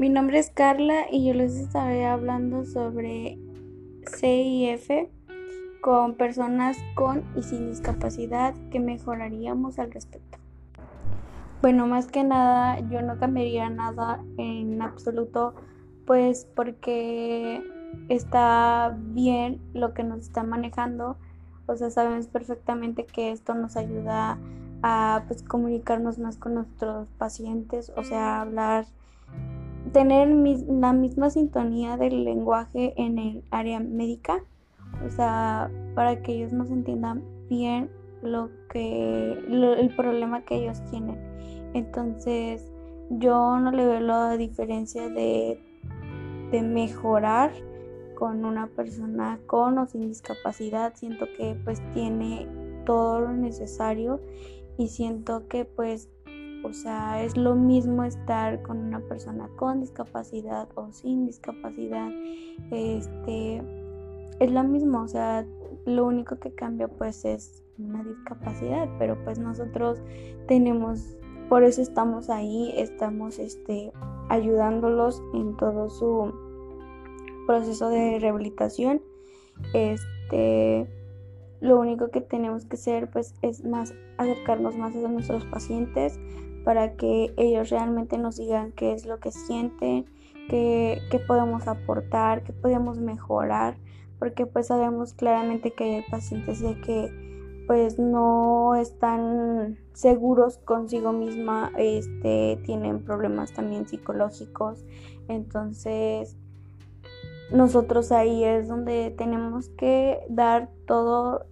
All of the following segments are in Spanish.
Mi nombre es Carla y yo les estaré hablando sobre CIF con personas con y sin discapacidad que mejoraríamos al respecto. Bueno, más que nada yo no cambiaría nada en absoluto pues porque está bien lo que nos está manejando. O sea, sabemos perfectamente que esto nos ayuda a pues comunicarnos más con nuestros pacientes, o sea, hablar tener la misma sintonía del lenguaje en el área médica, o sea, para que ellos nos entiendan bien lo que el problema que ellos tienen. Entonces, yo no le veo la diferencia de, de mejorar con una persona con o sin discapacidad. Siento que pues tiene todo lo necesario y siento que pues o sea, es lo mismo estar con una persona con discapacidad o sin discapacidad. Este es lo mismo, o sea, lo único que cambia pues es una discapacidad, pero pues nosotros tenemos por eso estamos ahí, estamos este ayudándolos en todo su proceso de rehabilitación. Este lo único que tenemos que hacer pues es más acercarnos más a nuestros pacientes para que ellos realmente nos digan qué es lo que sienten, qué, podemos aportar, qué podemos mejorar, porque pues sabemos claramente que hay pacientes de que pues no están seguros consigo misma, este, tienen problemas también psicológicos, entonces nosotros ahí es donde tenemos que dar todo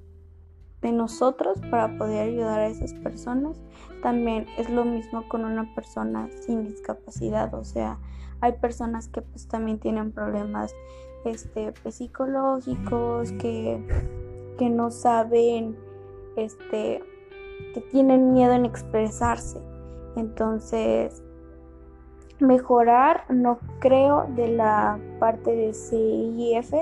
de nosotros para poder ayudar a esas personas. También es lo mismo con una persona sin discapacidad, o sea, hay personas que pues también tienen problemas este, pues, psicológicos, que, que no saben, este, que tienen miedo en expresarse. Entonces, mejorar no creo de la parte de CIF,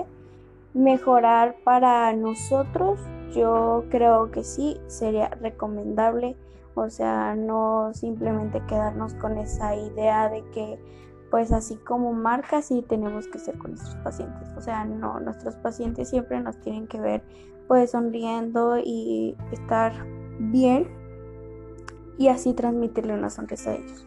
mejorar para nosotros yo creo que sí sería recomendable, o sea, no simplemente quedarnos con esa idea de que pues así como marca sí tenemos que ser con nuestros pacientes, o sea, no, nuestros pacientes siempre nos tienen que ver pues sonriendo y estar bien y así transmitirle una sonrisa a ellos.